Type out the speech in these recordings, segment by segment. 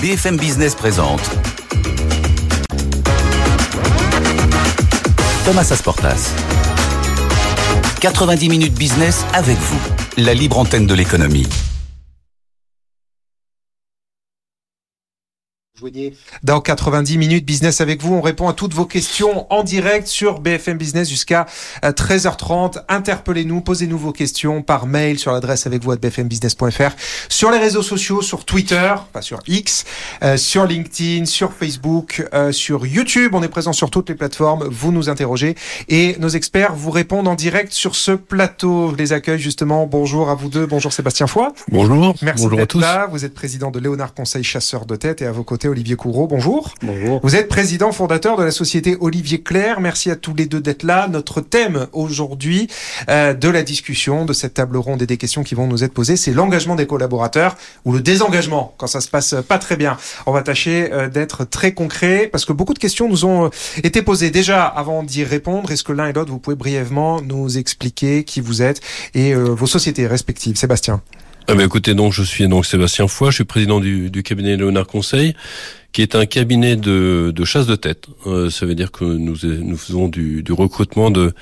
BFM Business présente Thomas Asportas. 90 minutes business avec vous, la libre antenne de l'économie. Dans 90 minutes business avec vous, on répond à toutes vos questions en direct sur BFM Business jusqu'à 13h30. Euh, Interpellez-nous, posez-nous vos questions par mail sur l'adresse avec vous à bfmbusiness.fr, sur les réseaux sociaux, sur Twitter, pas sur X, euh, sur LinkedIn, sur Facebook, euh, sur YouTube. On est présent sur toutes les plateformes. Vous nous interrogez et nos experts vous répondent en direct sur ce plateau. Je les accueille justement. Bonjour à vous deux. Bonjour Sébastien Foy. Bonjour. Merci Bonjour à d'être tous. là. Vous êtes président de Léonard Conseil Chasseur de tête et à vos côtés Olivier Courreau. Bonjour. Bonjour. Vous êtes président fondateur de la société Olivier Claire. Merci à tous les deux d'être là. Notre thème aujourd'hui euh, de la discussion, de cette table ronde et des questions qui vont nous être posées, c'est l'engagement des collaborateurs ou le désengagement quand ça se passe pas très bien. On va tâcher euh, d'être très concret parce que beaucoup de questions nous ont euh, été posées. Déjà, avant d'y répondre, est-ce que l'un et l'autre, vous pouvez brièvement nous expliquer qui vous êtes et vos sociétés respectives? Sébastien. Ah ben écoutez, donc je suis donc Sébastien Foy, je suis président du, cabinet Léonard Conseil, qui est un cabinet de, chasse de tête. Euh, ça veut dire que nous, nous faisons du, recrutement de,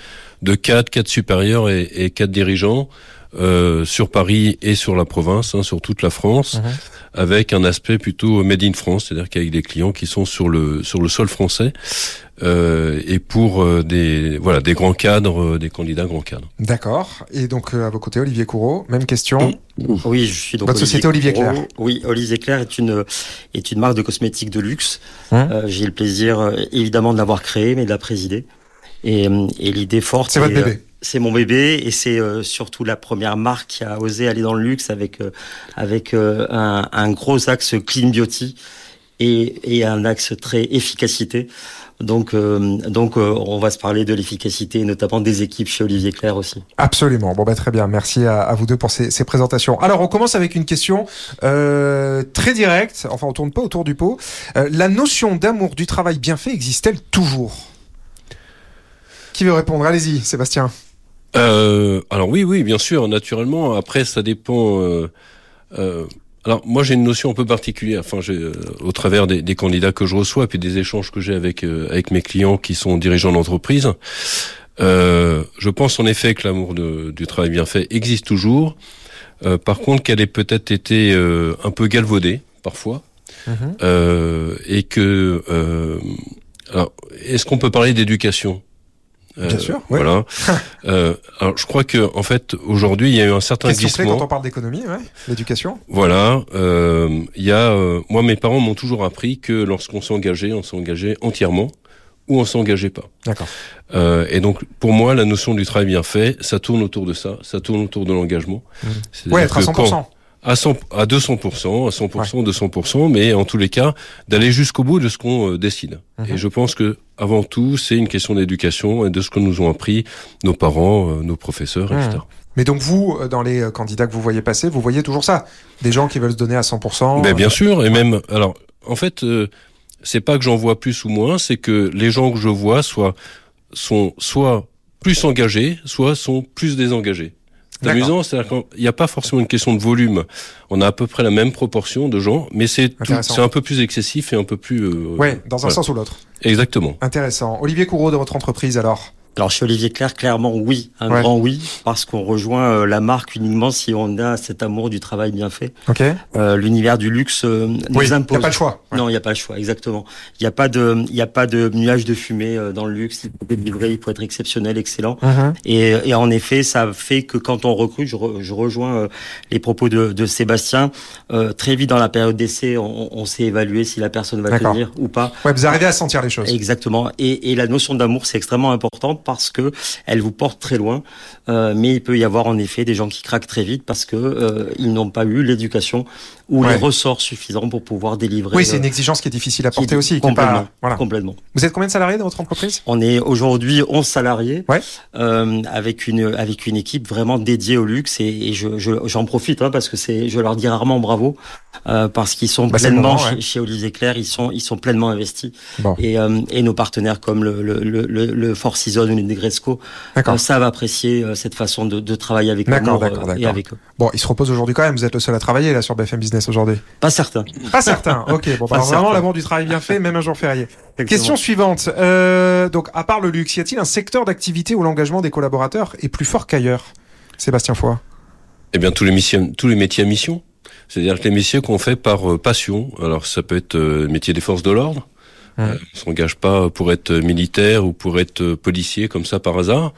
de cadres, cadres supérieurs et, et cadres dirigeants euh, sur Paris et sur la province, hein, sur toute la France, Mhm. avec un aspect plutôt made in France, c'est-à-dire qu'avec des clients qui sont sur le sur le sol français euh, et pour euh, des voilà des grands cadres, euh, des candidats grands cadres. D'accord. Et donc euh, à vos côtés, Olivier Courreau, même question. Oui, je suis donc Votre société Olivier Claire. Oui, Olivier Claire est une est une marque de cosmétiques de luxe. Euh, J'ai le plaisir évidemment de l'avoir créée, mais de la présider. Et, et l'idée forte. C'est votre euh, bébé. C'est mon bébé et c'est euh, surtout la première marque qui a osé aller dans le luxe avec euh, avec euh, un, gros axe clean beauty et, et un axe très efficacité. Donc donc on va se parler de l'efficacité, notamment des équipes chez Olivier Claire aussi. Absolument. Bon, bah, très bien. Merci à, vous deux pour ces, ces présentations. Alors, on commence avec une question très directe. Enfin, on tourne pas autour du pot. La notion d'amour du travail bien fait existe-t-elle toujours? Qui veut répondre? Allez-y, Sébastien. Euh, alors oui, oui, bien sûr, naturellement. Après, ça dépend. Euh, euh, alors moi, j'ai une notion un peu particulière. Enfin, j'ai, euh, au travers des, des candidats que je reçois, puis des échanges que j'ai avec euh, avec mes clients qui sont dirigeants d'entreprise. Euh, je pense en effet que l'amour de- du travail bien fait existe toujours. Euh, par contre, qu'elle ait peut-être été euh, un peu galvaudée parfois, euh, et que euh, alors, est-ce qu'on peut parler d'éducation? Euh, Bien sûr. Voilà. euh, alors, je crois que en fait, aujourd'hui, il y a eu un certain Question glissement. quand on parle d'économie, ouais. L'éducation. Voilà. euh, Il y a, moi, mes parents m'ont toujours appris que lorsqu'on s'engageait, on s'engageait entièrement ou on s'engageait pas. D'accord. Euh, et donc, pour moi, la notion du travail bien fait, ça tourne autour de ça, ça tourne autour de l'engagement. C'est-à-dire Ouais, être à que 100%. quand- à 100, à 200%, à 100%, 200%, mais en tous les cas, d'aller jusqu'au bout de ce qu'on euh, décide. Mhm. Et je pense que, avant tout, c'est une question d'éducation et de ce que nous ont appris nos parents, euh, nos professeurs, Mhm. etc. Mais donc vous, euh, dans les candidats que vous voyez passer, vous voyez toujours ça Des gens qui veulent se donner à 100%. Ben, bien sûr, et même, alors, en fait, euh, c'est pas que j'en vois plus ou moins, c'est que les gens que je vois soit, sont soit plus engagés, soit sont plus désengagés. C'est amusant, c'est-à-dire qu'il n'y a pas forcément une question de volume. On a à peu près la même proportion de gens, mais c'est c'est un peu plus excessif et un peu plus. euh, Ouais, dans un voilà. sens ou l'autre. Exactement. Intéressant. Olivier Courreau de votre entreprise alors? Alors chez Olivier Claire, clairement oui, un Ouais. grand oui, parce qu'on rejoint euh, la marque uniquement si on a cet amour du travail bien fait. Ok. Euh, L'univers du luxe euh, nous Oui, il n'y impose. a pas le choix. Ouais. Non, il n'y a pas le choix, exactement. Il n'y a pas de, il a pas de nuage de fumée euh, dans le luxe. Il faut délivrer, il faut être exceptionnel, excellent. Mhm. Et, et en effet, ça fait que quand on recrute, je, re- je rejoins euh, les propos de, de Sébastien. euh, très vite dans la période d'essai, on, on sait évaluer si la personne va tenir ou pas. Ouais, vous arrivez à sentir les choses. Exactement. Et, et la notion d'amour, c'est extrêmement important parce que elle vous porte très loin. Euh, mais il peut y avoir en effet des gens qui craquent très vite parce que euh, ils n'ont pas eu l'éducation ou Ouais. les ressorts suffisants pour pouvoir délivrer. Oui, c'est euh, une exigence qui est difficile à porter aussi. qui Complètement. pas- voilà. complètement. Vous êtes combien de salariés dans votre entreprise? On est aujourd'hui 11 salariés Ouais. euh, avec une avec une équipe vraiment dédiée au luxe et, et je je- j'en profite hein, parce que c'est je leur dis rarement bravo euh, parce qu'ils sont Bah, pleinement moment, ouais. chez, chez Olivier Claire ils sont ils sont pleinement investis Bon. et euh, et nos partenaires comme le le le, le, le Four Seasons le Negresco D'accord. euh, savent apprécier euh, cette façon de, de travailler avec D'accord, euh, et d'accord. avec eux. Bon, il se repose aujourd'hui quand même. Vous êtes le seul à travailler là sur BFM Business aujourd'hui. Pas certain. Pas certain. Ok. Bon, bah, alors, vraiment certain. l'amour du travail bien fait, même un jour férié. Question suivante. Euh, donc, à part le luxe, y a-t-il un secteur d'activité où l'engagement des collaborateurs est plus fort qu'ailleurs? Sébastien Foy. Eh bien, tous les missions, tous les métiers à mission. C'est-à-dire que les métiers qu'on fait par passion. Alors, ça peut être le métier des forces de l'ordre. Ouais. Euh, on s'engage pas pour être militaire ou pour être policier comme ça par hasard.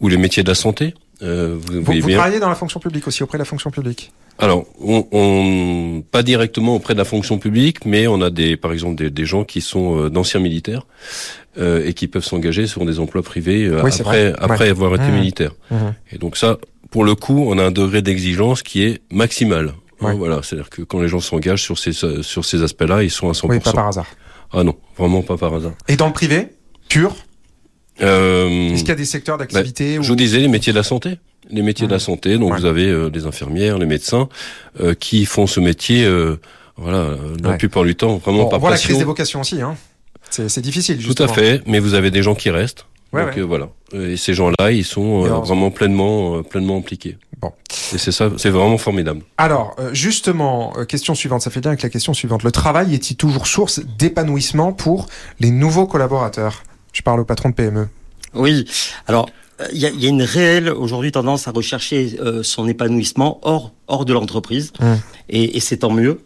Ou les métiers de la santé. Euh, vous, Vous, vous travaillez dans la fonction publique aussi, auprès de la fonction publique Alors, on, on- pas directement auprès de la fonction publique, mais on a des, par exemple, des, des gens qui sont euh, d'anciens militaires euh, et qui peuvent s'engager sur des emplois privés euh, Oui, après, après avoir été Mmh. militaire. Et donc ça, pour le coup, on a un degré d'exigence qui est maximal. Hein, Ouais. voilà, c'est-à-dire que quand les gens s'engagent sur ces sur ces aspects-là, ils sont à 100%. Oui, pas par hasard. Ah non, vraiment pas par hasard. Et dans le privé Pur Euh, Est-ce qu'il y a des secteurs d'activité je où... vous disais les métiers de la santé. Les métiers de la santé, donc Ouais. vous avez euh, les infirmières, les médecins euh, qui font ce métier, euh, voilà, la Ouais. plupart du temps vraiment Bon, par on voit la crise des vocations aussi. Hein. C'est difficile, Tout justement. à fait, mais vous avez des gens qui restent. Ouais, donc ouais. euh, voilà, et ces gens-là, ils sont euh, vraiment pleinement, euh, pleinement impliqués. Bon. Et c'est ça, c'est vraiment formidable. Alors, euh, justement, euh, question suivante, ça fait bien avec la question suivante. Le travail est-il toujours source d'épanouissement pour les nouveaux collaborateurs? Je parle au patron de. PME. Oui. Alors, euh, il y a, il y a une réelle aujourd'hui tendance à rechercher euh, son épanouissement hors hors de l'entreprise, Mm. et, et c'est tant mieux.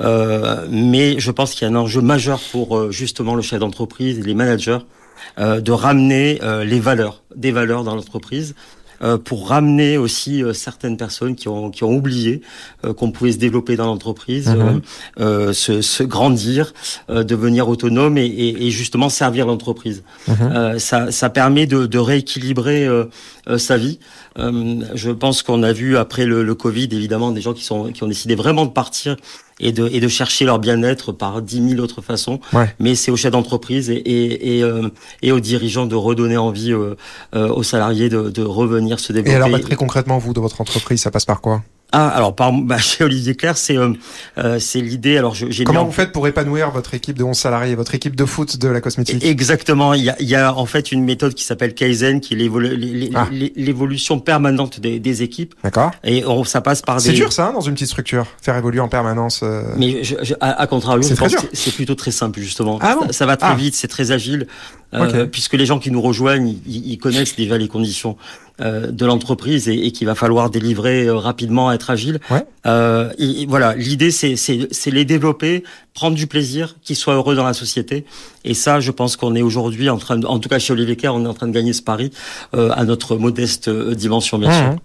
Euh, mais je pense qu'il y a un enjeu majeur pour euh, justement le chef d'entreprise et les managers euh, de ramener euh, les valeurs, des valeurs dans l'entreprise. euh, pour ramener aussi euh, certaines personnes qui ont qui ont oublié euh, qu'on pouvait se développer dans l'entreprise, Mhm. euh, euh, se, se grandir, euh, devenir autonome et, et, et justement servir l'entreprise. Euh, ça, ça permet de, de rééquilibrer euh, euh, sa vie. Euh, je pense qu'on a vu après le, le Covid, évidemment, des gens qui sont qui ont décidé vraiment de partir et de et de chercher leur bien-être par dix mille autres façons. Ouais. Mais c'est aux chefs d'entreprise et et, et, euh, et aux dirigeants de redonner envie euh, euh, aux salariés de, de revenir se développer. Et alors, bah, très concrètement, vous, de votre entreprise, ça passe par quoi? Ah, alors par, bah, chez Olivier Claire, c'est euh, euh, c'est l'idée. Alors j'ai Comment en vous faites pour épanouir votre équipe de 11 salariés, votre équipe de foot de la cosmétique? Exactement. Il y a, il y a en fait une méthode qui s'appelle Kaizen, qui est Ah. l'é- l'évolution permanente des, des équipes. D'accord Et on, ça passe par des. C'est dur ça, hein, dans une petite structure, faire évoluer en permanence. euh, Mais je, je- à, à contrario, C'est plutôt très simple justement. Ah bon? ça, ça va très Ah. vite, c'est très agile, euh, Ok. puisque les gens qui nous rejoignent, ils, ils connaissent déjà les conditions euh, de l'entreprise et, et qu'il va falloir délivrer euh, rapidement, être agile. Ouais. Euh, et- et voilà, l'idée c'est les développer, prendre du plaisir, qu'ils soient heureux dans la société. Et ça, je pense qu'on est aujourd'hui en train, de, en tout cas chez Olivier Kerr, on est en train de gagner ce pari euh, à notre modeste dimension, bien sûr. Mhm.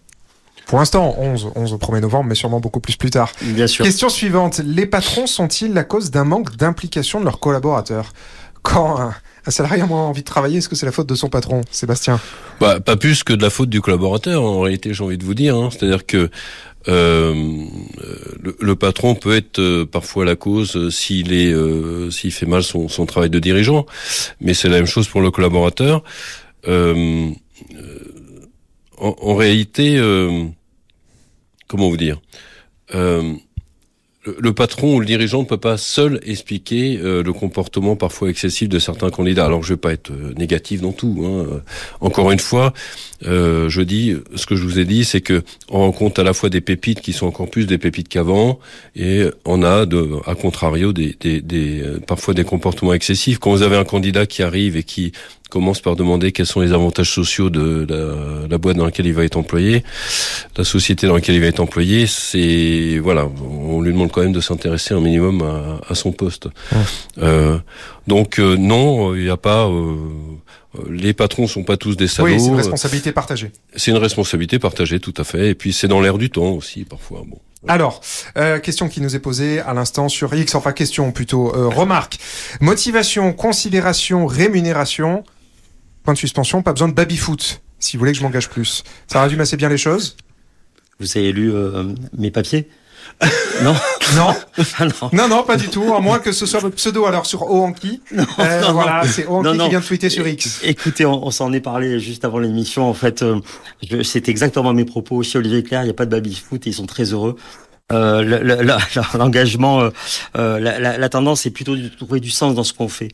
Pour l'instant, 11, 11 au 1er novembre, mais sûrement beaucoup plus plus tard. Bien sûr. Question suivante. Les patrons sont-ils la cause d'un manque d'implication de leurs collaborateurs? Quand un, un salarié a moins envie de travailler, est-ce que c'est la faute de son patron Sébastien? Bah, pas plus que de la faute du collaborateur, en réalité, j'ai envie de vous dire. hein. C'est-à-dire que euh, le, patron peut être euh, parfois la cause euh, s'il est s'il fait mal son, travail de dirigeant, mais c'est la même chose pour le collaborateur. En, réalité, comment vous dire? Le, patron ou le dirigeant ne peut pas seul expliquer euh, le comportement parfois excessif de certains candidats. Alors je vais pas être euh, négatif dans tout. Hein. Encore une fois, euh, je dis ce que je vous ai dit, c'est que on rencontre à la fois des pépites qui sont encore plus des pépites qu'avant, et on a à contrario parfois des comportements excessifs. Quand vous avez un candidat qui arrive et qui commence par demander quels sont les avantages sociaux de la, la boîte dans laquelle il va être employé, la société dans laquelle il va être employé, c'est voilà, on lui demande quand même de s'intéresser un minimum à, à son poste. Euh, donc euh, non, il n'y a pas. euh, les patrons sont pas tous des salauds. Oui, c'est une responsabilité partagée. C'est une responsabilité partagée, tout à fait. Et puis c'est dans l'air du temps aussi, parfois. Bon. Alors, euh, question qui nous est posée à l'instant sur X, enfin question plutôt, euh, remarque. Motivation, considération, rémunération. Point de suspension, pas besoin de baby-foot, si vous voulez que je m'engage plus. Ça résume assez bien les choses Vous avez lu euh, mes papiers non non. Ah non. non, non, pas du tout. À moins que ce soit votre pseudo alors sur Oanki. Non, Euh, non, voilà, c'est Oanki qui vient de tweeter sur X. Écoutez, on, on s'en est parlé juste avant l'émission. En fait, euh, c'est exactement mes propos. Chez Olivier Claire, il n'y a pas de baby-foot et ils sont très heureux. Euh, la- la- L'engagement, euh, la, la- la tendance, c'est plutôt de trouver du sens dans ce qu'on fait.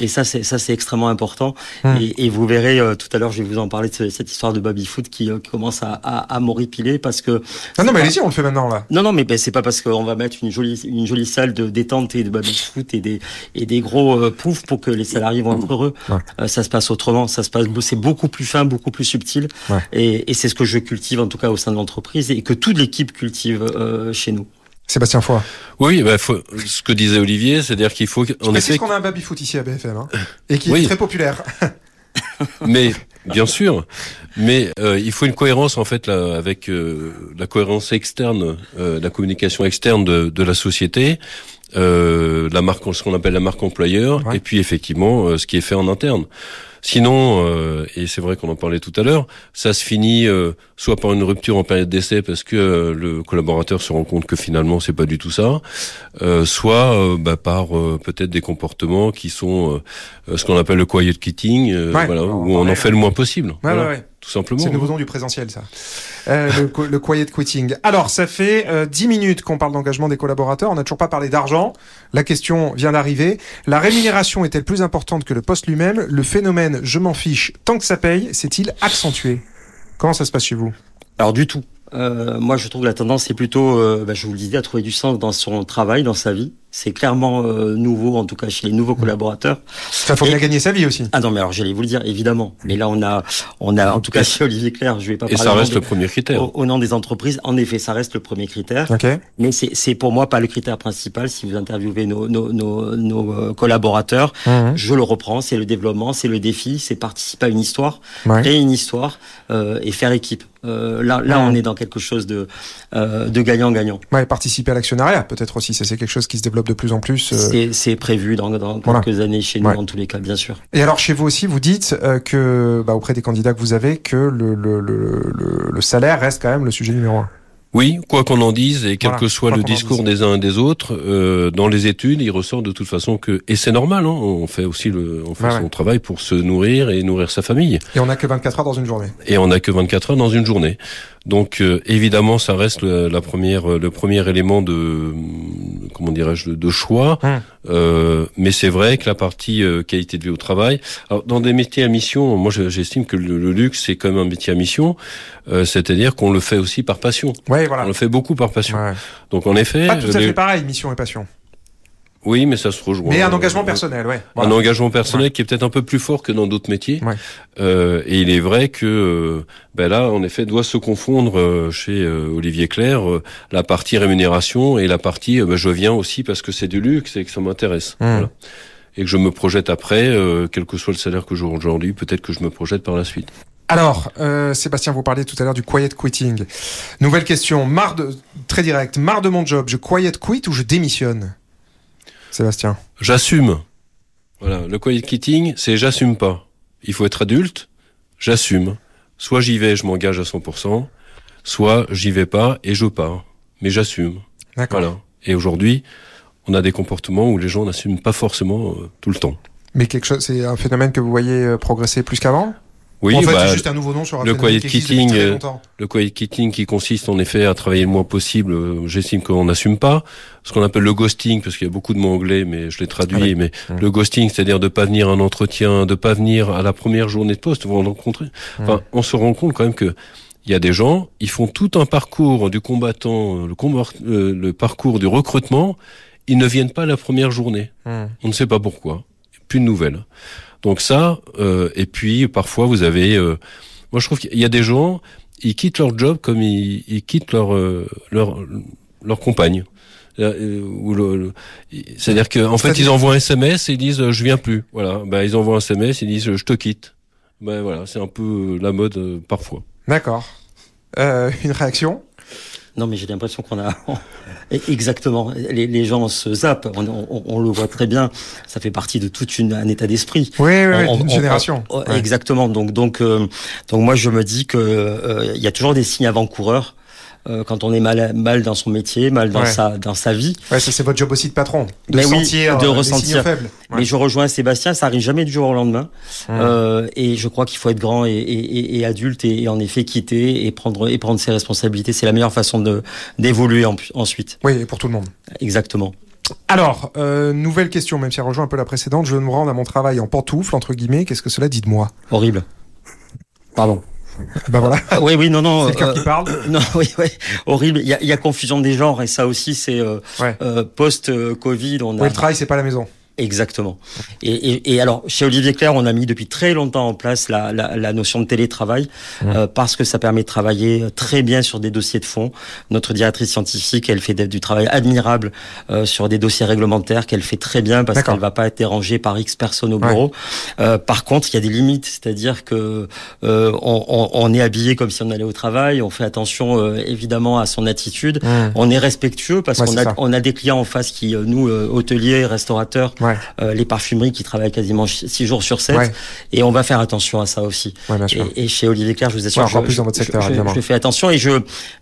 Et ça, c'est ça, c'est extrêmement important. Hmm. Et, et vous verrez euh, tout à l'heure, je vais vous en parler de ce- cette histoire de baby-foot qui, euh, qui commence à, à, à m'horripiler parce que Ah non, mais c'est allez-y, on le fait maintenant là. non, non, mais ben, c'est pas parce qu'on va mettre une jolie, une jolie salle de détente et de baby-foot et des, et des gros euh, poufs pour que les salariés vont être heureux. Ouais. Euh, ça se passe autrement. Ça se passe, c'est beaucoup plus fin, beaucoup plus subtil. Ouais. Et, et c'est ce que je cultive en tout cas au sein de l'entreprise et que toute l'équipe cultive euh, chez nous. Sébastien Foy. Oui, bah, faut, ce que disait Olivier, c'est-à-dire qu'il faut, précise effet, qu'on a un baby-foot ici à BFM, hein, et qui Oui. est très populaire. mais bien sûr, mais euh, il faut une cohérence en fait là, avec euh, la cohérence externe, euh, la communication externe de, de la société, euh, la marque, ce qu'on appelle la marque employeur, Ouais. et puis effectivement euh, ce qui est fait en interne. Sinon, euh, et c'est vrai qu'on en parlait tout à l'heure, ça se finit euh, soit par une rupture en période d'essai parce que euh, le collaborateur se rend compte que finalement c'est pas du tout ça, euh, soit euh, bah, par euh, peut-être des comportements qui sont euh, ce qu'on appelle le quiet quitting, euh, Ouais, voilà, on où on en fait le moins possible, Ouais, voilà, ouais, ouais. Tout simplement. C'est le nouveau nom du présentiel, ça. Euh, le, le quiet quitting. Alors, ça fait euh, 10 minutes qu'on parle d'engagement des collaborateurs. On n'a toujours pas parlé d'argent. La question vient d'arriver. La rémunération est-elle plus importante que le poste lui-même? Le phénomène « je m'en fiche tant que ça paye » s'est-il accentué? Comment ça se passe chez vous? Alors du tout. Euh, moi, je trouve que la tendance c'est plutôt, euh, bah, je vous le disais, à trouver du sens dans son travail, dans sa vie. C'est clairement euh, nouveau, en tout cas chez les nouveaux collaborateurs. Ça faut bien gagner sa vie aussi. Ah non, mais alors j'allais vous le dire, évidemment. Mais là, on a, on a, en tout cas chez Olivier Claire, je vais pas Et parler ça reste des- le premier critère. au, au nom des entreprises. En effet, ça reste le premier critère. Ok. Mais c'est c'est pour moi pas le critère principal. Si vous interviewez nos, nos, nos, nos, euh, collaborateurs, Mhm. je le reprends. C'est le développement, c'est le défi, c'est participer à une histoire, Ouais. créer une histoire euh, et faire équipe. Euh, là, là, on est dans quelque chose de euh, de gagnant-gagnant. Ouais, participer à l'actionnariat, peut-être aussi. Ça, c'est quelque chose qui se développe de plus en plus. euh. C'est c'est prévu dans, dans Voilà. quelques années chez nous, Ouais. en tous les cas, bien sûr. Et alors, chez vous aussi, vous dites euh, que, bah, auprès des candidats que vous avez, que le, le, le, le, le salaire reste quand même le sujet numéro un. Oui, quoi qu'on en dise et quel Voilà, que soit le discours des uns et des autres, euh, dans les études, il ressort de toute façon que et c'est normal, hein, on fait aussi le, on fait Ouais, son travail pour se nourrir et nourrir sa famille. Et on n'a que 24 heures dans une journée. Et on n'a que 24 heures dans une journée. Donc euh, évidemment, ça reste le, la première, le premier élément de comment dirais-je de, de choix. Hum. Euh, mais c'est vrai que la partie euh, qualité de vie au travail, alors, dans des métiers à mission, moi je- j'estime que le, le luxe c'est quand même un métier à mission, euh, c'est-à-dire qu'on le fait aussi par passion. Ouais, On voilà. le fait beaucoup par passion. Ouais. Donc en effet, Pas tout à les- fait pareil, mission et passion. Oui, mais ça se rejoint. Mais un engagement personnel, ouais. Un engagement personnel qui est peut-être un peu plus fort que dans d'autres métiers. Ouais. Euh, et il est vrai que euh, ben là, en effet, doit se confondre euh, chez euh, Olivier Claire euh, la partie rémunération et la partie ben, je viens aussi parce que c'est du luxe et que ça m'intéresse. Mmh. Voilà. Et que je me projette après, euh, quel que soit le salaire que j'aurai aujourd'hui, peut-être que je me projette par la suite. Alors, euh, Sébastien, vous parliez tout à l'heure du quiet quitting. Nouvelle question, marre de, très direct, marre de mon job, je quiet quit ou je démissionne? Sébastien. J'assume. Voilà, le quiet quitting, c'est j'assume pas. Il faut être adulte, j'assume. Soit j'y vais, je m'engage à 100%, soit j'y vais pas et je pars. Mais j'assume. D'accord. Voilà. Et aujourd'hui, on a des comportements où les gens n'assument pas forcément euh, tout le temps. Mais quelque chose, c'est un phénomène que vous voyez euh, progresser plus qu'avant? Oui, En fait, bah, c'est juste un nouveau nom sur un le quiet très euh, le quiet quitting qui consiste en effet à travailler le moins possible, euh, j'estime qu'on n'assume pas. Ce qu'on appelle le ghosting, parce qu'il y a beaucoup de mots anglais, mais je l'ai traduit, Ah mais Mmh. le ghosting, c'est-à-dire de pas venir à un entretien, de pas venir à la première journée de poste, vous rencontrez. Enfin, Mmh. on se rend compte quand même que il y a des gens, ils font tout un parcours du combattant, euh, le, combat- euh, le parcours du recrutement, ils ne viennent pas la première journée. Hmm. On ne sait pas pourquoi. Plus de nouvelles. Donc ça, euh, et puis parfois vous avez, euh, moi je trouve qu'il y a des gens, ils quittent leur job comme ils, ils quittent leur euh, leur leur compagne. Euh, ou le- le- C'est-à-dire qu'en fait ils envoient un SMS et ils disent euh, je viens plus. Voilà, ben ils envoient un SMS et ils disent euh, je te quitte. Ben voilà, c'est un peu euh, la mode euh, parfois. D'accord. Euh, une réaction? Non, mais j'ai l'impression qu'on a exactement. Les, les, gens se zappent. On, on, on, le voit très bien. Ça fait partie de toute une un état d'esprit. Oui, oui, une génération. Ouais. Exactement. Donc, donc, euh, donc, moi, je me dis que euh, il y a toujours des signes avant-coureurs. Euh, quand on est mal, mal dans son métier, mal dans Ouais. sa dans sa vie. Ouais, ça c'est votre job aussi de patron, de Mais oui, sentir de euh, les ressentir. faibles. Ouais. Mais je rejoins Sébastien, ça arrive jamais du jour au lendemain. Hum. Euh, et je crois qu'il faut être grand et, et, et- et adulte et, et en effet quitter et prendre et prendre ses responsabilités. C'est la meilleure façon de d'évoluer en- ensuite. Oui, et pour tout le monde. Exactement. Alors, euh, nouvelle question, même si elle rejoint un peu la précédente. Je veux me rendre à mon travail en pantoufles, entre guillemets. Qu'est-ce que cela dit de moi? Horrible. Pardon. Ben voilà, Ah, oui, oui, non, non. c'est le cœur euh, qui parle. non, oui, oui, horrible. Il y y a confusion des genres et ça aussi, c'est euh, Ouais. euh, post-Covid. On a Oui, le travail, c'est pas la maison. Exactement. Et, et, et alors, chez Olivier Claire, on a mis depuis très longtemps en place la, la, la notion de télétravail euh, parce que ça permet de travailler très bien sur des dossiers de fond. Notre directrice scientifique, elle fait du travail admirable euh, sur des dossiers réglementaires qu'elle fait très bien parce qu'elle va pas être dérangée par X personnes au Ouais. bureau. Euh, par contre, il y a des limites, c'est-à-dire que euh, on, on, on est habillé comme si on allait au travail, on fait attention euh, évidemment à son attitude, on est respectueux parce Ouais, qu'on a, on a des clients en face qui, euh, nous, euh, hôteliers, restaurateurs, Ouais, euh, les parfumeries qui travaillent quasiment ch- six jours sur 7 ouais, et on va faire attention à ça aussi. ouais, bien sûr. Et, et chez Olivier Claire, je vous assure, je, plus dans votre secteur, je, évidemment. je fais attention et je,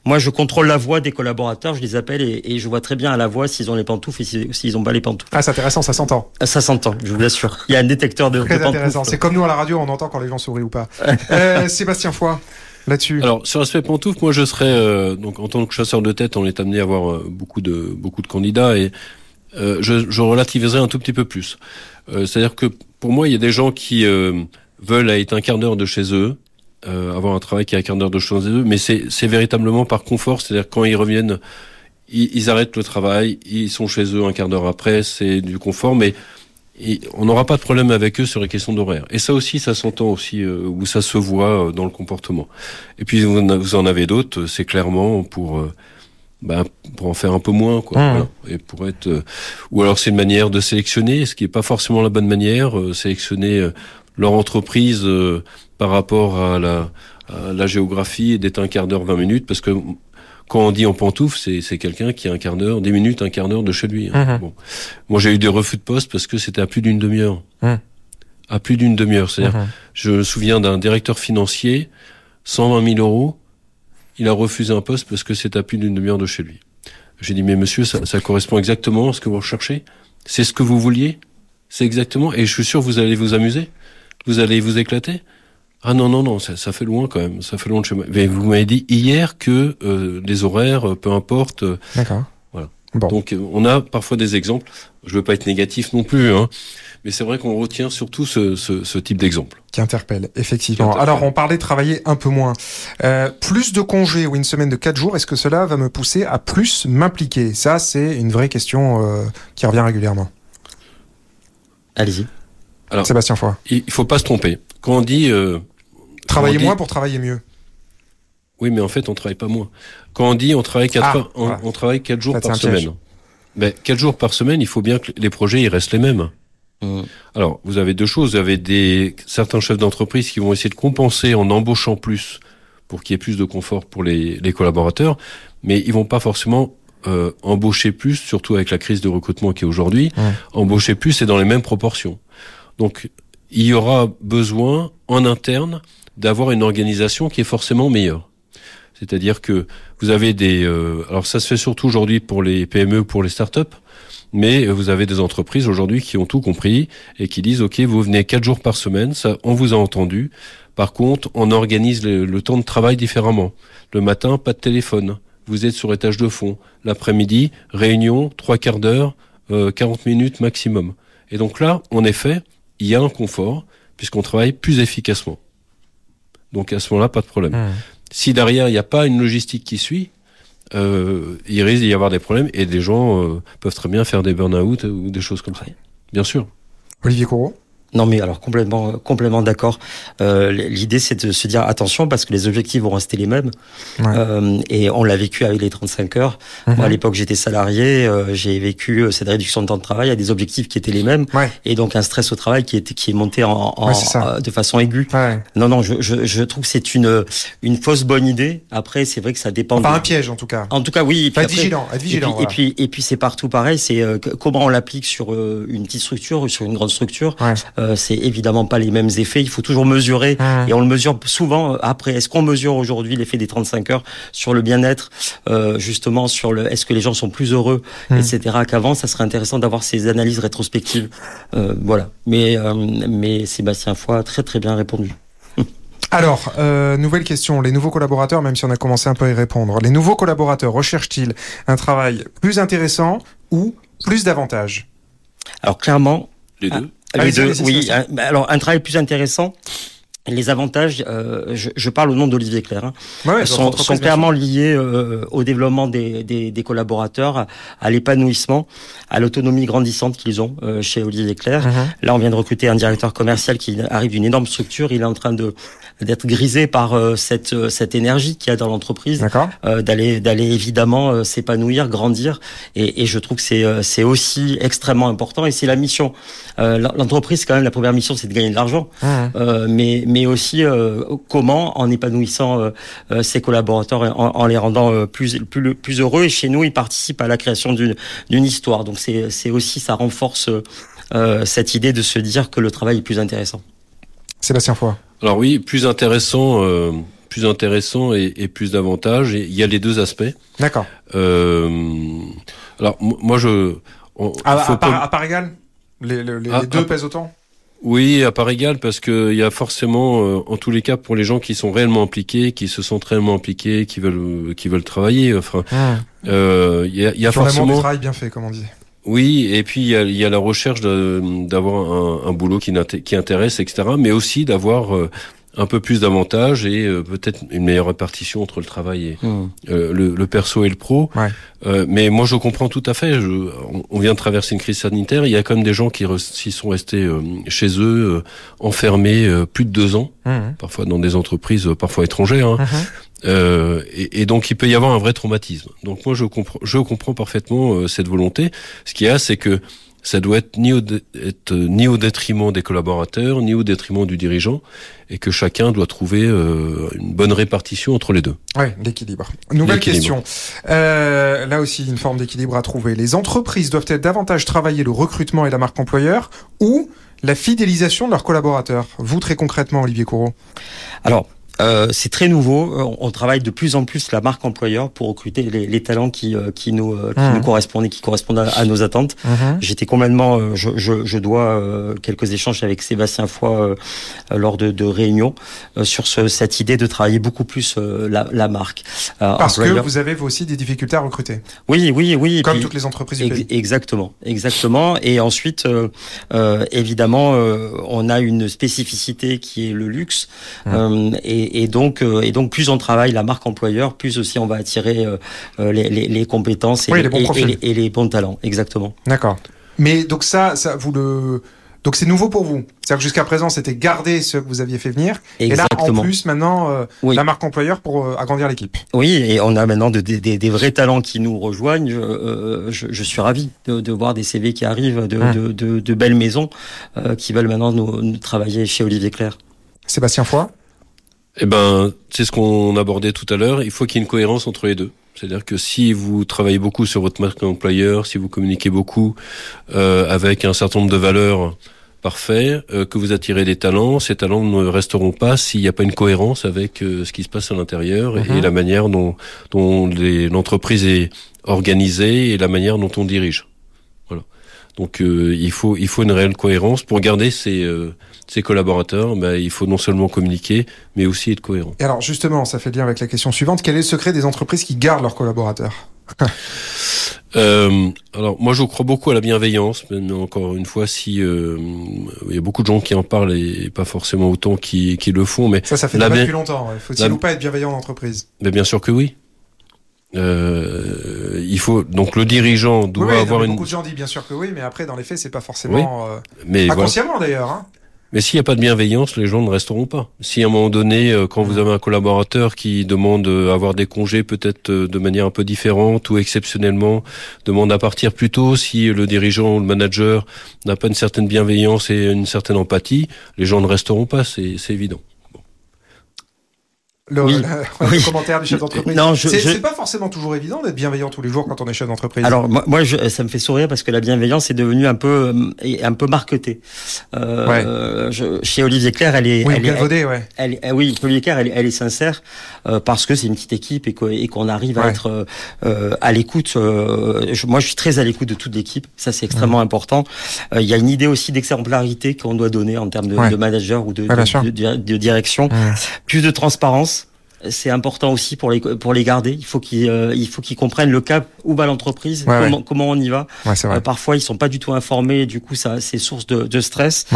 moi, je contrôle la voix des collaborateurs, je les appelle et, et je vois très bien à la voix s'ils ont les pantoufles et s'ils s'ils ont pas les pantoufles. Ah, c'est intéressant, ça s'entend. Ah, Ça s'entend, je vous assure. Il y a un détecteur de, de Très intéressant. pantoufles. C'est comme nous à la radio, on entend quand les gens sourient ou pas. Euh, Sébastien Foy, là-dessus. Alors sur l'aspect pantoufle, moi je serais euh, donc en tant que chasseur de tête, on est amené à avoir euh, beaucoup de beaucoup de candidats et euh, je, je relativiserai un tout petit peu plus. Euh, C'est-à-dire que pour moi, il y a des gens qui euh, veulent être un quart d'heure de chez eux, euh, avoir un travail qui est un quart d'heure de chez eux, mais c'est véritablement par confort. C'est-à-dire quand ils reviennent, ils, arrêtent le travail, ils sont chez eux un quart d'heure après, c'est du confort, mais on n'aura pas de problème avec eux sur les questions d'horaire. Et ça aussi, ça s'entend aussi, euh, ou ça se voit dans le comportement. Et puis vous en avez d'autres, c'est clairement pour euh, ben, pour en faire un peu moins, quoi. Mmh. Voilà. Et pour être, euh, ou alors c'est une manière de sélectionner, ce qui est pas forcément la bonne manière, euh, sélectionner euh, leur entreprise euh, par rapport à la, à la géographie et d'être un quart d'heure, 20 minutes, parce que quand on dit en pantoufle, c'est c'est quelqu'un qui a un quart d'heure, des minutes, un quart d'heure de chez lui. hein. Mhm. Bon. Moi, j'ai eu des refus de poste parce que c'était à plus d'une demi-heure. Mhm. À plus d'une demi-heure. C'est-à-dire, je me souviens d'un directeur financier, 120 000 euros, il a refusé un poste parce que c'est à plus d'une demi-heure de chez lui. J'ai dit, mais monsieur, ça, ça correspond exactement à ce que vous recherchez? C'est ce que vous vouliez? C'est exactement Et je suis sûr vous allez vous amuser Vous allez vous éclater? Ah non, non, non, ça, ça fait loin quand même, ça fait loin de chez moi. Mais vous m'avez dit hier que euh, les horaires, euh, peu importe... euh, D'accord. Voilà. Bon. donc euh, on a parfois des exemples. Je veux pas être négatif non plus, hein, mais c'est vrai qu'on retient surtout ce, ce, ce type d'exemple. Qui interpelle, effectivement. Qui interpelle. Alors, on parlait de travailler un peu moins. Euh, plus de congés ou une semaine de quatre jours, est-ce que cela va me pousser à plus m'impliquer? Ça, c'est une vraie question euh, qui revient régulièrement. Allez-y. Alors- Sébastien Foy. Il faut pas se tromper. Quand on dit euh, Travailler on dit- moins pour travailler mieux. oui, mais en fait on travaille pas moins. Quand on dit on travaille quatre, Ah, heures- on, voilà. on travaille quatre jours par semaine. Ben quatre jours par semaine, il faut bien que les projets ils restent les mêmes. Mm. Alors, vous avez deux choses. Vous avez des certains chefs d'entreprise qui vont essayer de compenser en embauchant plus pour qu'il y ait plus de confort pour les, les collaborateurs, mais ils vont pas forcément euh, embaucher plus, surtout avec la crise de recrutement qui est aujourd'hui. Embaucher plus et dans les mêmes proportions. Donc, il y aura besoin en interne d'avoir une organisation qui est forcément meilleure. C'est-à-dire que vous avez des... euh, alors ça se fait surtout aujourd'hui pour les PME, pour les startups, mais vous avez des entreprises aujourd'hui qui ont tout compris et qui disent, OK, vous venez quatre jours par semaine, ça, on vous a entendu. Par contre, on organise le, le temps de travail différemment. Le matin, pas de téléphone. Vous êtes sur étage de fond. L'après-midi, réunion, trois quarts d'heure, euh, 40 minutes maximum. Et donc là, en effet, il y a un confort puisqu'on travaille plus efficacement. Donc à ce moment-là, pas de problème. Mmh. Si derrière, il n'y a pas une logistique qui suit, euh, il risque d'y avoir des problèmes et des gens euh, peuvent très bien faire des burn-out ou des choses comme ça. Bien sûr. Olivier Courreau Non, mais alors complètement, complètement d'accord. Euh, L'idée, c'est de se dire attention parce que les objectifs vont rester les mêmes. Ouais. Euh, et on l'a vécu avec les 35 heures. Mhm. Moi, à l'époque, j'étais salarié. euh, J'ai vécu euh, cette réduction de temps de travail à des objectifs qui étaient les mêmes Ouais. et donc un stress au travail qui était qui est monté en, en- Ouais, euh, de façon aiguë. Ouais. Non, non, je, je, je trouve que c'est une une fausse bonne idée. Après, c'est vrai que ça dépend. Enfin, de- un piège en tout cas. En tout cas, oui. être après- vigilant, être et vigilant. puis, voilà. et puis, et puis c'est partout pareil. C'est euh, comment on l'applique sur euh, une petite structure ou sur une grande structure. Euh, c'est évidemment pas les mêmes effets. Il faut toujours mesurer. Mmh. Et on le mesure souvent euh, après. Est-ce qu'on mesure aujourd'hui l'effet des 35 heures sur le bien-être, euh, justement sur le. Est-ce que les gens sont plus heureux, Mm. etc. Qu'avant, ça serait intéressant d'avoir ces analyses rétrospectives. Euh, voilà. Mais euh, mais Sébastien Foy a très très bien répondu. Alors, euh, nouvelle question. Les nouveaux collaborateurs, même si on a commencé un peu à y répondre, les nouveaux collaborateurs recherchent-ils un travail plus intéressant ou plus d'avantages? Alors clairement, Les Ah, deux. Oui. Un- bah, alors, un travail plus intéressant. Les avantages, euh, je, je parle au nom d'Olivier Claire, hein, Ouais, sont, sont clairement liés euh, au développement des, des, des collaborateurs, à, à l'épanouissement, à l'autonomie grandissante qu'ils ont euh, chez Olivier Claire. Mhm. Là, on vient de recruter un directeur commercial qui arrive d'une énorme structure. Il est en train de d'être grisé par euh, cette euh, cette énergie qu'il y a dans l'entreprise euh, d'aller d'aller évidemment s'épanouir, grandir et, et je trouve que c'est euh, c'est aussi extrêmement important et c'est la mission. Euh, L'entreprise quand même la première mission c'est de gagner de l'argent, euh, mais mais aussi euh, comment en épanouissant euh, euh, ses collaborateurs en, en les rendant euh, plus plus plus heureux et chez nous ils participent à la création d'une d'une histoire donc c'est c'est aussi ça renforce euh, cette idée de se dire que le travail est plus intéressant. Sébastien Foy. Alors oui, plus intéressant, euh, plus intéressant et, et plus d'avantages. Il y a les deux aspects. D'accord. Euh, alors moi je. on- À, faut à pas- à part égale les, les- les Ah, deux ah. pèsent autant? Oui, à part égale, parce que il y a forcément, euh, en tous les cas, pour les gens qui sont réellement impliqués, qui se sentent réellement impliqués, qui veulent, qui veulent travailler. Enfin, euh, il y a, il y a Qui ont vraiment du forcément. travail bien fait, comme on dit. Oui, et puis il y a, il y a la recherche d'avoir un, un boulot qui, qui intéresse, etc. Mais aussi d'avoir euh, un peu plus d'avantages et euh, peut-être une meilleure répartition entre le travail et euh, le, le perso et le pro. Ouais. Euh, mais moi, je comprends tout à fait. Je, on, on vient de traverser une crise sanitaire. Il y a quand même des gens qui, re- sont restés euh, chez eux, euh, enfermés euh, plus de deux ans, Mhm. parfois dans des entreprises, euh, parfois étrangères. hein. Euh, et, et donc il peut y avoir un vrai traumatisme. Donc moi je comprends, je comprends parfaitement euh, cette volonté. Ce qu'il y a, c'est que ça doit être ni au, dé- être, euh, ni au détriment des collaborateurs, ni au détriment du dirigeant, et que chacun doit trouver euh, une bonne répartition entre les deux. Ouais, l'équilibre. Nouvelle question. Euh, là aussi, une forme d'équilibre à trouver. Les entreprises doivent-elles davantage travailler le recrutement et la marque employeur ou la fidélisation de leurs collaborateurs? Vous, très concrètement, Olivier Courreau. Alors, euh, c'est très nouveau. Euh, On travaille de plus en plus la marque employeur pour recruter les, les talents qui, euh, qui, nous, qui nous correspondent et qui correspondent à, à nos attentes. J'étais complètement, euh, je, je, je dois euh, quelques échanges avec Sébastien Foy lors de, de réunions euh, sur ce, cette idée de travailler beaucoup plus euh, la, la marque. Euh, Parce que vous avez vous aussi des difficultés à recruter, oui, oui, oui. comme puis- toutes les entreprises du Ex- pays. Exactement, exactement. Et ensuite, euh, euh, évidemment, euh, on a une spécificité qui est le luxe, Euh, et, et donc, euh, et donc, plus on travaille la marque employeur, plus aussi on va attirer euh, euh, les, les, les compétences et, Oui, les, bons et- et profils. les, et les bons talents. Exactement. D'accord. Mais donc ça, ça vous le. Donc c'est nouveau pour vous. C'est-à-dire que jusqu'à présent, c'était garder ceux que vous aviez fait venir. Et là, en Exactement. plus, maintenant, euh, Oui. la marque employeur pour euh, agrandir l'équipe. Oui, et on a maintenant de- des- vrais talents qui nous rejoignent. Euh, je, je suis ravi de, voir des CV qui arrivent de, Hum. de, belles maisons qui veulent maintenant nous, nous travailler chez Olivier Claire. Sébastien Foy. Eh ben, c'est ce qu'on abordait tout à l'heure. Il faut qu'il y ait une cohérence entre les deux. C'est-à-dire que si vous travaillez beaucoup sur votre marque employeur, si vous communiquez beaucoup euh, avec un certain nombre de valeurs parfaites, euh, que vous attirez des talents, ces talents ne resteront pas s'il n'y a pas une cohérence avec euh, ce qui se passe à l'intérieur et- Mhm. et la manière dont, dont l'entreprise est organisée et la manière dont on dirige. Voilà. Donc euh, il faut il faut une réelle cohérence pour garder ses euh, ses collaborateurs. Ben, il faut non seulement communiquer, mais aussi être cohérent. Et alors justement, ça fait lien avec la question suivante. Quel est le secret des entreprises qui gardent leurs collaborateurs Euh, alors moi je crois beaucoup à la bienveillance, mais encore une fois si euh, il y a beaucoup de gens qui en parlent et pas forcément autant qui, qui le font, mais, Ça, ça fait La depuis longtemps. Faut-il la- ou pas être bienveillant en entreprise mais bien sûr que oui. Euh, il faut donc le dirigeant doit Oui, oui, non, avoir une Beaucoup de gens disent bien sûr que oui, mais après, dans les faits, c'est pas forcément... euh, mais voilà. inconsciemment d'ailleurs. Hein. Mais s'il n'y a pas de bienveillance, les gens ne resteront pas. Si à un moment donné, euh, quand vous avez un collaborateur qui demande à avoir des congés peut-être de manière un peu différente ou exceptionnellement demande à partir plus tôt, si le dirigeant ou le manager n'a pas une certaine bienveillance et une certaine empathie, les gens ne resteront pas, c'est évident le, oui. le, commentaire du chef d'entreprise. Non, je, c'est pas forcément toujours évident d'être bienveillant tous les jours quand on est chef d'entreprise. Alors moi, moi je, ça me fait sourire parce que la bienveillance est devenue un peu un peu marketée. Euh, chez Olivier Claire, elle est, oui, elle, est, ouais. elle, elle, oui, Olivier Claire, elle, elle est sincère euh, parce que c'est une petite équipe et qu'on arrive à être euh, à l'écoute. Euh, moi, je suis très à l'écoute de toute l'équipe. Ça, c'est extrêmement important. Il y a une idée aussi d'exemplarité qu'on doit donner en termes de, de manager ou de, de, de, de direction. Plus de transparence c'est important aussi pour les pour les garder. Il faut qu'ils euh, il faut qu'ils comprennent le cap où va l'entreprise, comment, comment on y va. Euh, parfois ils sont pas du tout informés, du coup ça c'est source de, de stress.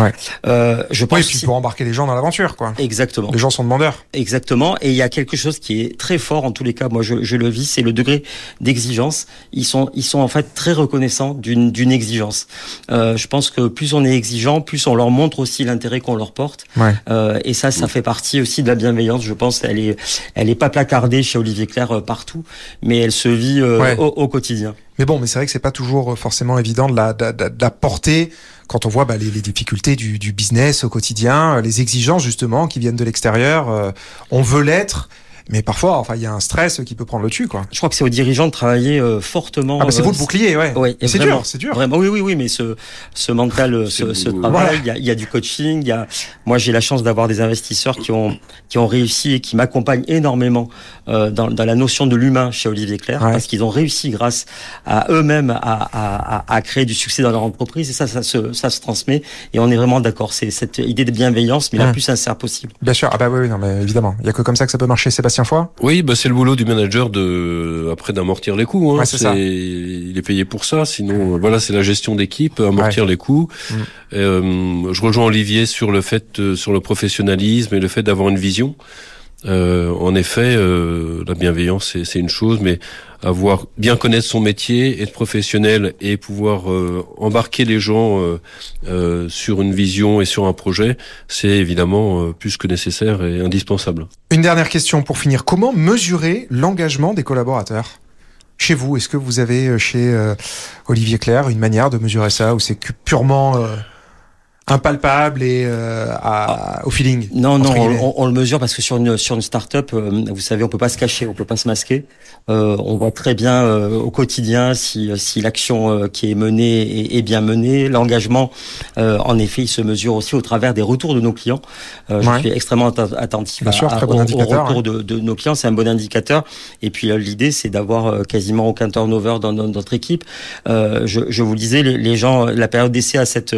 Euh, je pense. Oui, puis pour embarquer les gens dans l'aventure, quoi. Exactement. Les gens sont demandeurs. Exactement. Et il y a quelque chose qui est très fort en tous les cas. Moi je, je le vis, c'est le degré d'exigence. Ils sont ils sont en fait très reconnaissants d'une d'une exigence. Euh, je pense que plus on est exigeant, plus on leur montre aussi l'intérêt qu'on leur porte. Euh, et ça ça fait partie aussi de la bienveillance. Je pense elle est elle n'est pas placardée chez Olivier Claire euh, partout, mais elle se vit euh, au, quotidien. Mais bon, mais c'est vrai que c'est pas toujours euh, forcément évident de la, de, porter quand on voit bah, les, difficultés du, business au quotidien, les exigences justement qui viennent de l'extérieur. on veut l'être, mais parfois, enfin, il y a un stress qui peut prendre le dessus, quoi. Je crois que c'est aux dirigeants de travailler euh, fortement. Ah, bah c'est vous le bouclier, ouais. ouais c'est dur, c'est dur. Vraiment, oui, oui, oui, mais ce, ce mental, euh, ce, ce travail, il y, a, y, a, du coaching. Il y a, moi, j'ai la chance d'avoir des investisseurs qui ont, qui ont réussi et qui m'accompagnent énormément euh, dans, dans, la notion de l'humain chez Olivier Claire, parce qu'ils ont réussi grâce à eux-mêmes à, à, à, créer du succès dans leur entreprise. Et ça, ça se, ça se transmet. Et on est vraiment d'accord. C'est cette idée de bienveillance, mais la plus sincère possible. Bien sûr. Ah bah oui, non, mais évidemment. Il y a que comme ça que ça peut marcher, Sébastien Foy. Oui, bah c'est le boulot du manager de après d'amortir les coûts. Hein. c'est Il est payé pour ça. Sinon, voilà, c'est la gestion d'équipe, amortir les coûts. Mm. Euh, je rejoins Olivier sur le fait, euh, sur le professionnalisme et le fait d'avoir une vision. Euh, en effet, euh, la bienveillance, c'est une chose, mais avoir bien connaître son métier, être professionnel et pouvoir euh, embarquer les gens euh, sur une vision et sur un projet, c'est évidemment plus que nécessaire et indispensable. Une dernière question pour finir. Comment mesurer l'engagement des collaborateurs? Chez vous Est-ce que vous avez chez Olivier Claire une manière de mesurer ça ou c'est purement impalpable et euh, à, au feeling. Non, non, on, on, le mesure parce que sur une sur une start-up, euh, vous savez, on peut pas se cacher, on peut pas se masquer. Euh, on voit très bien euh, au quotidien si si l'action euh, qui est menée est, est bien menée. L'engagement, en effet, il se mesure aussi au travers des retours de nos clients. Je suis extrêmement attentif bien sûr, très bon au, retour de, de, nos clients, c'est un bon indicateur. Et puis l'idée, c'est d'avoir quasiment aucun turnover dans, dans notre équipe. je, je vous le disais, les, les gens, la période d'essai à cette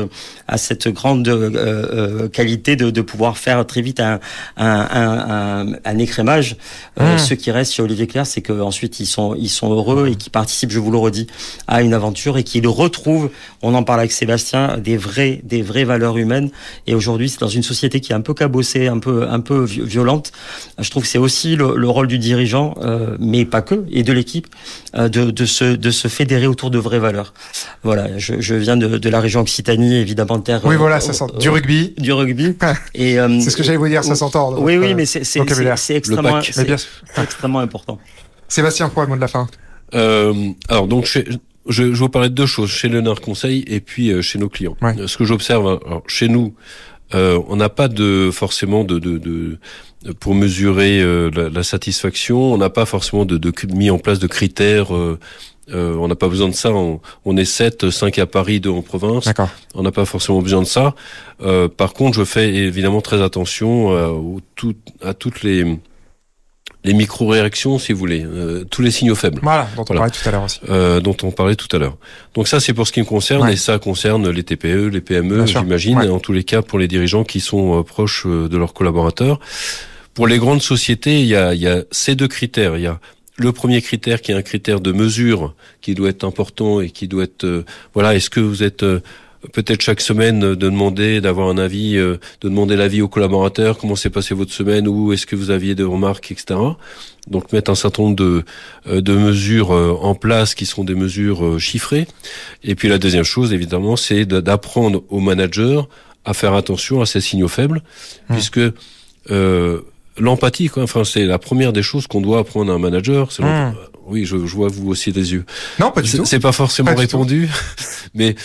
à cette grande euh, euh, qualité de, de, pouvoir faire très vite un, un, un, un écrémage. Euh, mmh. Ce qui reste chez Olivier Claire, c'est qu'ensuite ils sont, ils sont heureux et qui participent, je vous le redis, à une aventure et qu'ils retrouvent, on en parle avec Sébastien, des vrais, des vraies valeurs humaines. Et aujourd'hui, c'est dans une société qui est un peu cabossée, un peu, un peu violente. Je trouve que c'est aussi le, le, rôle du dirigeant, euh, mais pas que, et de l'équipe, euh, de, de, se, de se fédérer autour de vraies valeurs. Voilà, je, je viens de, de la région Occitanie, évidemment, terre. Oui, voilà, ça sent du rugby. Du rugby. Et euh, c'est ce que j'allais vous dire, ça s'entend. Oui, oui, mais c'est extrêmement, extrêmement important. Sébastien, quoi, mot de la fin? Euh, Alors donc, je, je, vous parlais de deux choses chez Léonard Conseil et puis euh, chez nos clients. Ce que j'observe, chez nous, euh, on n'a pas de forcément de, de, de pour mesurer euh, la, la, satisfaction, on n'a pas forcément de, de, mis en place de critères euh, on n'a pas besoin de ça. On, est 7, 5 à Paris, 2 en province. On n'a pas forcément besoin de ça. Euh, par contre, je fais évidemment très attention euh, à toutes les les micro-réactions, si vous voulez, tous les signaux faibles. Voilà, dont on parlait tout à l'heure aussi. dont on parlait tout à l'heure. Donc ça, c'est pour ce qui me concerne, et ça concerne les TPE, les PME, j'imagine, en tous les cas pour les dirigeants qui sont proches de leurs collaborateurs. Pour les grandes sociétés, il y a, il y a ces deux critères. Il y a le premier critère qui est un critère de mesure qui doit être important et qui doit être euh, voilà est-ce que vous êtes euh, peut-être chaque semaine de demander d'avoir un avis euh, de demander l'avis aux collaborateurs comment s'est passé votre semaine ou est-ce que vous aviez des remarques etc donc mettre un certain nombre de de mesures en place qui sont des mesures chiffrées et puis la deuxième chose évidemment c'est d'apprendre aux managers à faire attention à ces signaux faibles, Mmh. puisque euh, l'empathie, quoi, enfin, c'est la première des choses qu'on doit apprendre à un manager. c'est Mmh. l'emp- Oui, je, je vois vous aussi des yeux. Non, pas du C'est- tout. C'est pas forcément Pas répondu, mais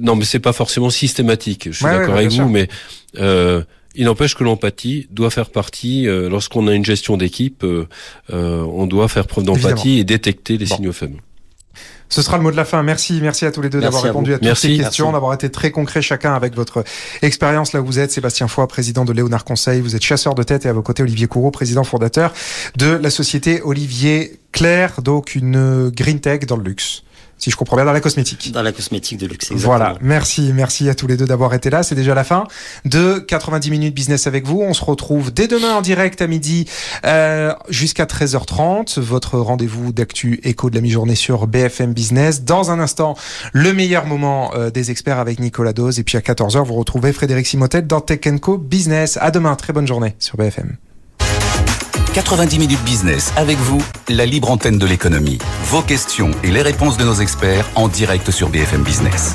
non, mais c'est pas forcément systématique. Je suis Ouais, d'accord ouais, avec vous, sûr. mais euh, il n'empêche que l'empathie doit faire partie. euh, Lorsqu'on a une gestion d'équipe, euh, euh, on doit faire preuve d'empathie et détecter les Bon. signaux faibles. Ce sera le mot de la fin. Merci, merci à tous les deux d'avoir répondu vous. à toutes Merci. ces questions, d'avoir été très concret chacun avec votre expérience là où vous êtes. Sébastien Foy, président de Léonard Conseil. Vous êtes chasseur de tête et à vos côtés Olivier Courreau, président fondateur de la société Olivier Claire, donc une green tech dans le luxe. Si je comprends bien, dans la cosmétique. Dans la cosmétique de luxe, exactement. Voilà, merci, merci à tous les deux d'avoir été là. C'est déjà la fin de 90 minutes business avec vous. On se retrouve dès demain en direct à midi euh, jusqu'à 13h30. Votre rendez-vous d'actu écho de la mi-journée sur BFM Business. Dans un instant, le meilleur moment euh, des experts avec Nicolas Dose. Et puis à 14h, vous retrouvez Frédéric Simotel dans Tech Co Business. À demain, très bonne journée sur BFM. 90 minutes business avec vous, la libre antenne de l'économie. Vos questions et les réponses de nos experts en direct sur BFM Business.